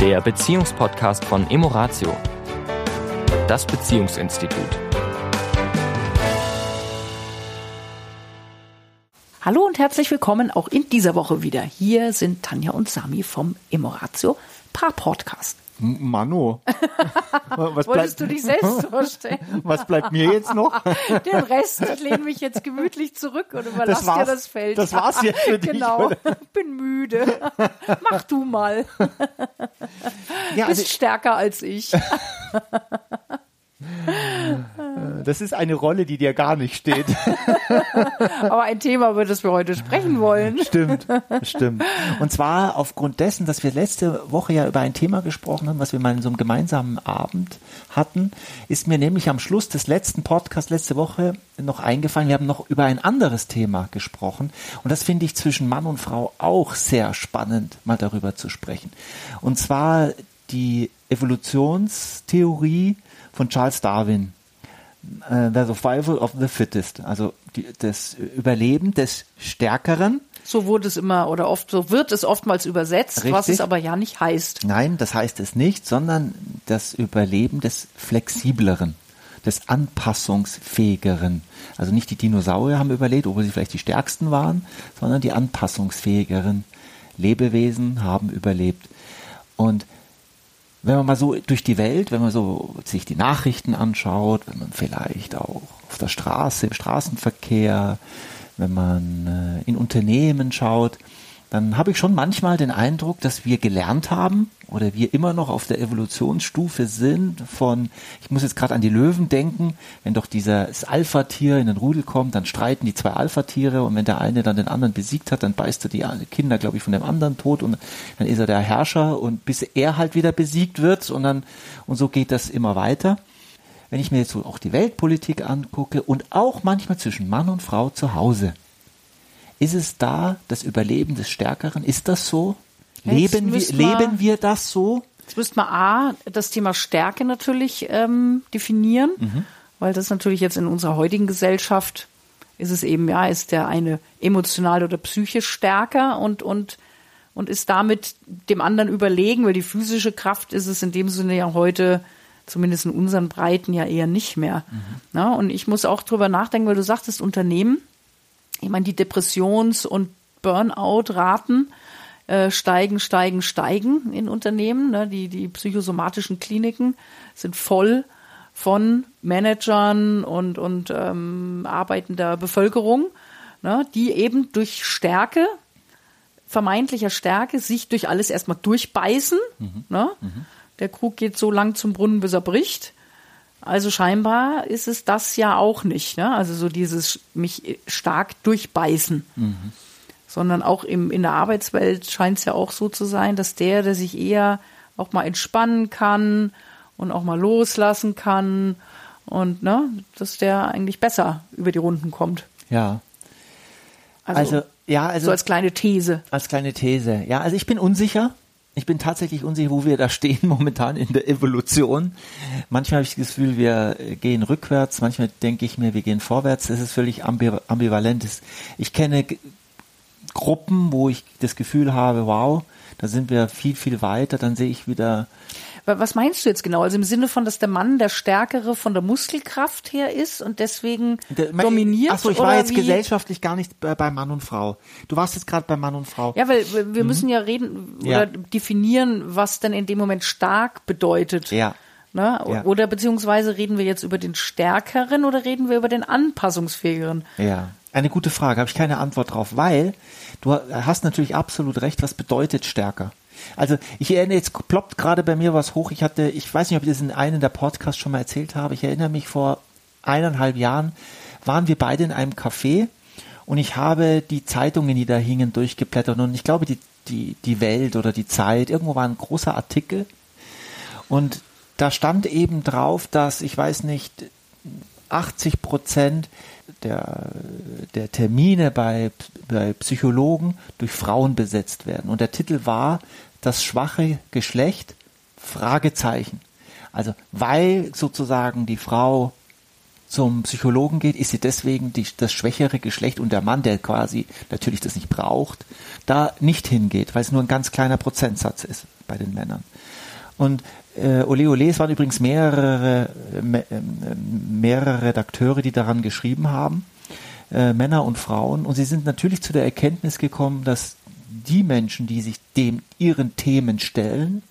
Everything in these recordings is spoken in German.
der Beziehungspodcast von Emoratio, das Beziehungsinstitut. Hallo und herzlich willkommen auch in dieser Woche wieder. Hier sind Tanja und Sami vom Emoratio Paar Podcast. Mano. Was Wolltest bleibt, du dich selbst vorstellen? Was bleibt mir jetzt noch? Den Rest, ich lehne mich jetzt gemütlich zurück und überlasse dir das Feld. Das war's jetzt für dich. Genau. Bin müde. Mach du mal. Ja, Bist also, stärker als ich. Das ist eine Rolle, die dir gar nicht steht. Aber ein Thema, über das wir heute sprechen wollen. Stimmt, stimmt. Und zwar aufgrund dessen, dass wir letzte Woche ja über ein Thema gesprochen haben, was wir mal in so einem gemeinsamen Abend hatten, ist mir nämlich am Schluss des letzten Podcasts letzte Woche noch eingefallen, wir haben noch über ein anderes Thema gesprochen. Und das finde ich zwischen Mann und Frau auch sehr spannend, mal darüber zu sprechen. Und zwar die Evolutionstheorie von Charles Darwin. Uh, the Survival of the Fittest, also die, das Überleben des Stärkeren. So wurde es immer oder oft, so wird es oftmals übersetzt, Richtig. was es aber ja nicht heißt. Nein, das heißt es nicht, sondern das Überleben des Flexibleren, des Anpassungsfähigeren. Also nicht die Dinosaurier haben überlebt, obwohl sie vielleicht die stärksten waren, sondern die anpassungsfähigeren Lebewesen haben überlebt. Und wenn man mal so durch die Welt, wenn man so sich die Nachrichten anschaut, wenn man vielleicht auch auf der Straße, im Straßenverkehr, wenn man äh, in Unternehmen schaut, dann habe ich schon manchmal den Eindruck, dass wir gelernt haben oder wir immer noch auf der Evolutionsstufe sind von, ich muss jetzt gerade an die Löwen denken, wenn doch dieses Alpha-Tier in den Rudel kommt, dann streiten die zwei Alpha-Tiere und wenn der eine dann den anderen besiegt hat, dann beißt er die Kinder, glaube ich, von dem anderen tot und dann ist er der Herrscher und bis er halt wieder besiegt wird und dann, und so geht das immer weiter. Wenn ich mir jetzt so auch die Weltpolitik angucke und auch manchmal zwischen Mann und Frau zu Hause, ist es da das Überleben des Stärkeren? Ist das so? leben wir, leben wir das so? Jetzt müsste man A, das Thema Stärke natürlich ähm, definieren, mhm. weil das natürlich jetzt in unserer heutigen Gesellschaft ist es eben, ja, ist der eine emotional oder psychisch stärker und, und, und ist damit dem anderen überlegen, weil die physische Kraft ist es in dem Sinne ja heute, zumindest in unseren Breiten, ja eher nicht mehr. Mhm. Na, und ich muss auch drüber nachdenken, weil du sagtest, Unternehmen, ich meine, die Depressions- und Burnout-Raten äh, steigen, steigen, steigen in Unternehmen. Ne? Die, die psychosomatischen Kliniken sind voll von Managern und, und ähm, arbeitender Bevölkerung, ne? die eben durch Stärke, vermeintlicher Stärke, sich durch alles erstmal durchbeißen. Mhm. Ne? Mhm. Der Krug geht so lang zum Brunnen, bis er bricht. Also scheinbar ist es das ja auch nicht. Ne? Also so dieses mich stark durchbeißen. Mhm sondern auch im, in der Arbeitswelt scheint es ja auch so zu sein, dass der, der sich eher auch mal entspannen kann und auch mal loslassen kann und ne, dass der eigentlich besser über die Runden kommt. Ja. Also, also ja, also so als kleine These. Als kleine These. Ja, also ich bin unsicher. Ich bin tatsächlich unsicher, wo wir da stehen momentan in der Evolution. Manchmal habe ich das Gefühl, wir gehen rückwärts. Manchmal denke ich mir, wir gehen vorwärts. Das ist völlig ambivalent. Ich kenne Gruppen, wo ich das Gefühl habe, wow, da sind wir viel, viel weiter, dann sehe ich wieder. Was meinst du jetzt genau? Also im Sinne von, dass der Mann der Stärkere von der Muskelkraft her ist und deswegen der, dominiert? Achso, ich war jetzt wie? gesellschaftlich gar nicht bei, bei, Mann und Frau. Du warst jetzt gerade bei Mann und Frau. Ja, weil wir mhm. müssen ja reden oder ja. definieren, was denn in dem Moment stark bedeutet. Ja. Ne? Ja. Oder beziehungsweise reden wir jetzt über den Stärkeren oder reden wir über den Anpassungsfähigeren? Ja. Eine gute Frage, habe ich keine Antwort drauf, weil du hast natürlich absolut recht, was bedeutet stärker? Also ich erinnere, jetzt ploppt gerade bei mir was hoch. Ich hatte, ich weiß nicht, ob ich das in einem der Podcasts schon mal erzählt habe. Ich erinnere mich vor eineinhalb Jahren waren wir beide in einem Café und ich habe die Zeitungen, die da hingen, durchgeblättert und ich glaube, die, die, die Welt oder die Zeit, irgendwo war ein großer Artikel und da stand eben drauf, dass, ich weiß nicht, 80 Prozent der, der Termine bei, bei Psychologen durch Frauen besetzt werden. Und der Titel war Das schwache Geschlecht? Fragezeichen. Also weil sozusagen die Frau zum Psychologen geht, ist sie deswegen die, das schwächere Geschlecht und der Mann, der quasi natürlich das nicht braucht, da nicht hingeht, weil es nur ein ganz kleiner Prozentsatz ist bei den Männern. Und äh, Ole Ole, es waren übrigens mehrere, me, äh, mehrere Redakteure, die daran geschrieben haben, äh, Männer und Frauen, und sie sind natürlich zu der Erkenntnis gekommen, dass die Menschen, die sich dem ihren Themen stellen,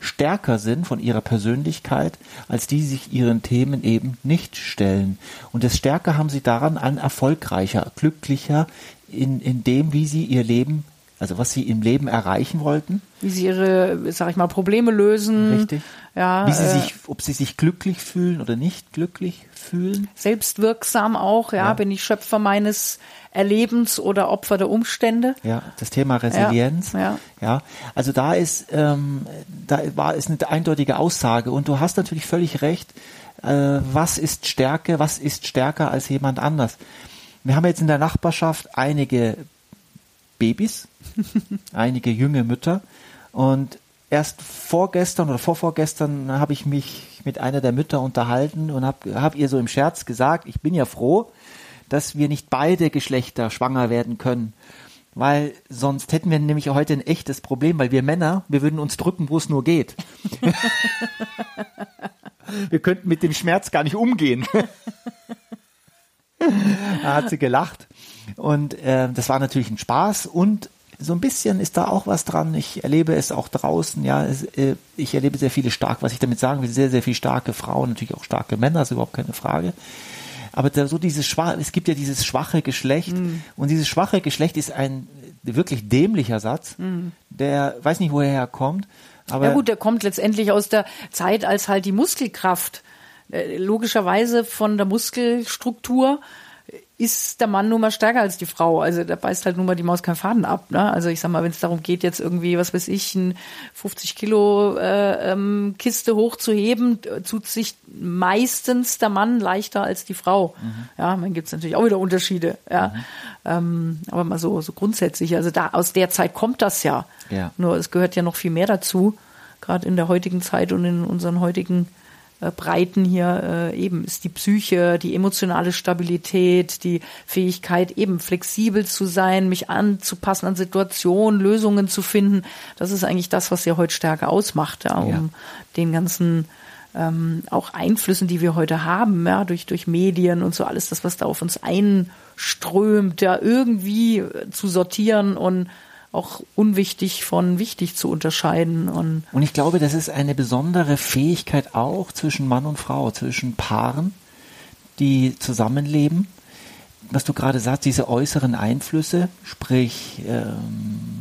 stärker sind von ihrer Persönlichkeit, als die sich ihren Themen eben nicht stellen. Und das Stärker haben sie daran an erfolgreicher, glücklicher in, in dem, wie sie ihr Leben also was sie im Leben erreichen wollten. Wie sie ihre, sag ich mal, Probleme lösen. Richtig. Ja, wie sie äh, sich, ob sie sich glücklich fühlen oder nicht glücklich fühlen. Selbstwirksam auch, ja, ja. bin ich Schöpfer meines Erlebens oder Opfer der Umstände. Ja, das Thema Resilienz. Ja, ja. ja also da ist, ähm, da war es eine eindeutige Aussage und du hast natürlich völlig recht. Äh, was ist Stärke? Was ist stärker als jemand anders? Wir haben jetzt in der Nachbarschaft einige Babys, einige junge Mütter. Und erst vorgestern oder vorvorgestern habe ich mich mit einer der Mütter unterhalten und habe hab ihr so im Scherz gesagt, ich bin ja froh, dass wir nicht beide Geschlechter schwanger werden können. Weil sonst hätten wir nämlich heute ein echtes Problem, weil wir Männer, wir würden uns drücken, wo es nur geht. wir könnten mit dem Schmerz gar nicht umgehen. da hat sie gelacht. Und äh, das war natürlich ein Spaß und so ein bisschen ist da auch was dran. Ich erlebe es auch draußen, ja. Es, äh, ich erlebe sehr viele stark, was ich damit sagen will, sehr, sehr viele starke Frauen, natürlich auch starke Männer, ist überhaupt keine Frage. Aber da, so dieses schwache, es gibt ja dieses schwache Geschlecht mm. und dieses schwache Geschlecht ist ein wirklich dämlicher Satz, mm. der weiß nicht, woher er kommt. Aber ja gut, der kommt letztendlich aus der Zeit, als halt die Muskelkraft äh, logischerweise von der Muskelstruktur ist der Mann nun mal stärker als die Frau. Also da beißt halt nun mal die Maus keinen Faden ab. Ne? Also ich sag mal, wenn es darum geht, jetzt irgendwie, was weiß ich, ein 50 Kilo äh, ähm, Kiste hochzuheben, tut sich meistens der Mann leichter als die Frau. Mhm. Ja, dann gibt's natürlich auch wieder Unterschiede. Ja, mhm. ähm, aber mal so so grundsätzlich. Also da aus der Zeit kommt das ja. ja. Nur es gehört ja noch viel mehr dazu, gerade in der heutigen Zeit und in unseren heutigen Breiten hier äh, eben ist die Psyche, die emotionale Stabilität, die Fähigkeit eben flexibel zu sein, mich anzupassen an Situationen, Lösungen zu finden. Das ist eigentlich das, was ja heute stärker ausmacht, ja, um ja. den ganzen ähm, auch Einflüssen, die wir heute haben, ja, durch, durch Medien und so alles, das, was da auf uns einströmt, ja, irgendwie zu sortieren und auch unwichtig von wichtig zu unterscheiden. Und, und ich glaube, das ist eine besondere Fähigkeit auch zwischen Mann und Frau, zwischen Paaren, die zusammenleben. Was du gerade sagst, diese äußeren Einflüsse, sprich ähm,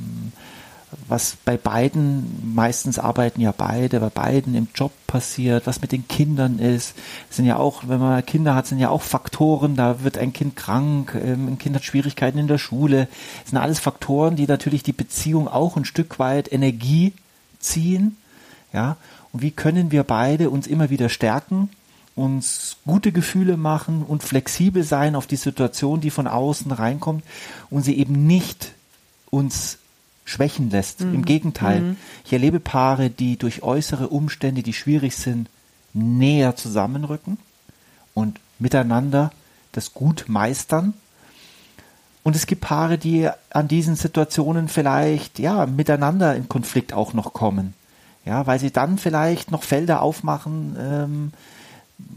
was bei beiden, meistens arbeiten ja beide, bei beiden im Job passiert, was mit den Kindern ist, sind ja auch, wenn man Kinder hat, sind ja auch Faktoren, da wird ein Kind krank, ähm, ein Kind hat Schwierigkeiten in der Schule, das sind alles Faktoren, die natürlich die Beziehung auch ein Stück weit Energie ziehen, ja, und wie können wir beide uns immer wieder stärken, uns gute Gefühle machen und flexibel sein auf die Situation, die von außen reinkommt und sie eben nicht uns schwächen lässt. Mhm. Im Gegenteil, mhm. ich erlebe Paare, die durch äußere Umstände, die schwierig sind, näher zusammenrücken und miteinander das gut meistern. Und es gibt Paare, die an diesen Situationen vielleicht, ja, miteinander in Konflikt auch noch kommen. Ja, weil sie dann vielleicht noch Felder aufmachen, ähm,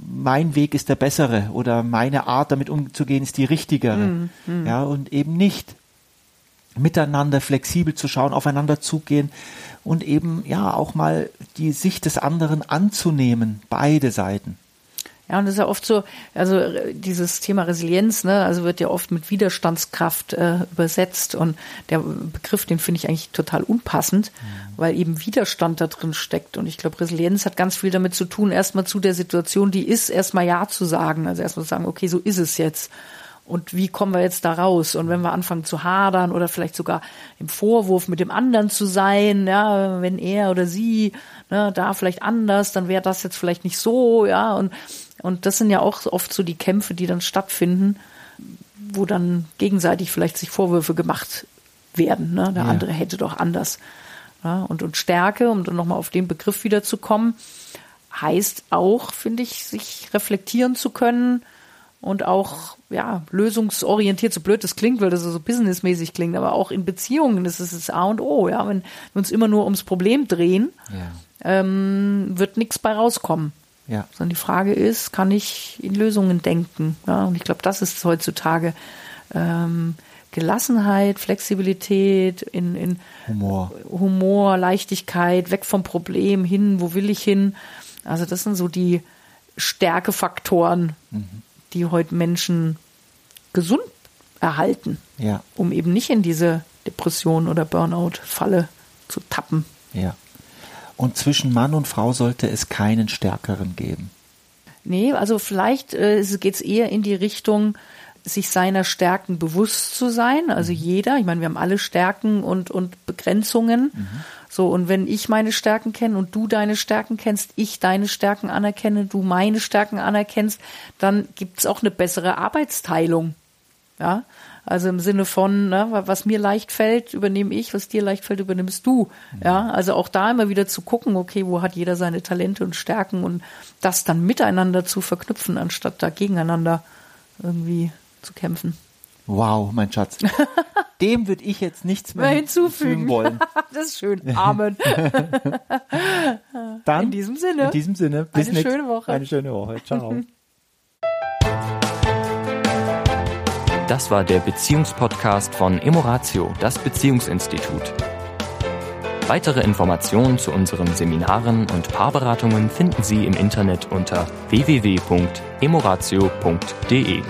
mein Weg ist der bessere oder meine Art damit umzugehen ist die richtigere. Mm, mm. Ja, und eben nicht miteinander flexibel zu schauen, aufeinander zugehen und eben ja auch mal die Sicht des anderen anzunehmen, beide Seiten. Ja, und das ist ja oft so, also dieses Thema Resilienz, ne, also wird ja oft mit Widerstandskraft äh, übersetzt und der Begriff, den finde ich eigentlich total unpassend, mhm. weil eben Widerstand da drin steckt und ich glaube, Resilienz hat ganz viel damit zu tun, erstmal zu der Situation, die ist, erstmal Ja zu sagen, also erstmal zu sagen, okay, so ist es jetzt und wie kommen wir jetzt da raus? Und wenn wir anfangen zu hadern oder vielleicht sogar im Vorwurf mit dem anderen zu sein, ja, wenn er oder sie ne, da vielleicht anders, dann wäre das jetzt vielleicht nicht so, ja. Und, und das sind ja auch oft so die Kämpfe, die dann stattfinden, wo dann gegenseitig vielleicht sich Vorwürfe gemacht werden. Ne? Der ja. andere hätte doch anders. Ja, und, und Stärke, um dann nochmal auf den Begriff wiederzukommen, heißt auch, finde ich, sich reflektieren zu können, und auch ja lösungsorientiert, so blöd das klingt, weil das so businessmäßig klingt, aber auch in Beziehungen ist es das A und O. Ja, wenn wir uns immer nur ums Problem drehen, ja. ähm, wird nichts bei rauskommen. Ja. Sondern die Frage ist, kann ich in Lösungen denken? Ja, und ich glaube, das ist heutzutage ähm, Gelassenheit, Flexibilität, in, in Humor. Humor, Leichtigkeit, weg vom Problem hin, wo will ich hin? Also das sind so die Stärkefaktoren, mhm. Die heute Menschen gesund erhalten, ja. um eben nicht in diese Depression oder Burnout-Falle zu tappen. Ja. Und zwischen Mann und Frau sollte es keinen Stärkeren geben. Nee, also vielleicht äh, geht es eher in die Richtung, sich seiner Stärken bewusst zu sein. Also mhm. jeder, ich meine, wir haben alle Stärken und, und Begrenzungen. Mhm. So, und wenn ich meine Stärken kenne und du deine Stärken kennst, ich deine Stärken anerkenne, du meine Stärken anerkennst, dann gibt es auch eine bessere Arbeitsteilung. Ja, also im Sinne von, ne, was mir leicht fällt, übernehme ich, was dir leicht fällt, übernimmst du. Ja, also auch da immer wieder zu gucken, okay, wo hat jeder seine Talente und Stärken und das dann miteinander zu verknüpfen, anstatt da gegeneinander irgendwie zu kämpfen. Wow, mein Schatz. Dem würde ich jetzt nichts mehr, mehr hinzufügen wollen. das ist schön. Amen. Dann in diesem Sinne. In diesem Sinne. Bis eine schöne Woche. Eine schöne Woche. Ciao. Das war der Beziehungspodcast von Emoratio, das Beziehungsinstitut. Weitere Informationen zu unseren Seminaren und Paarberatungen finden Sie im Internet unter www.emoratio.de.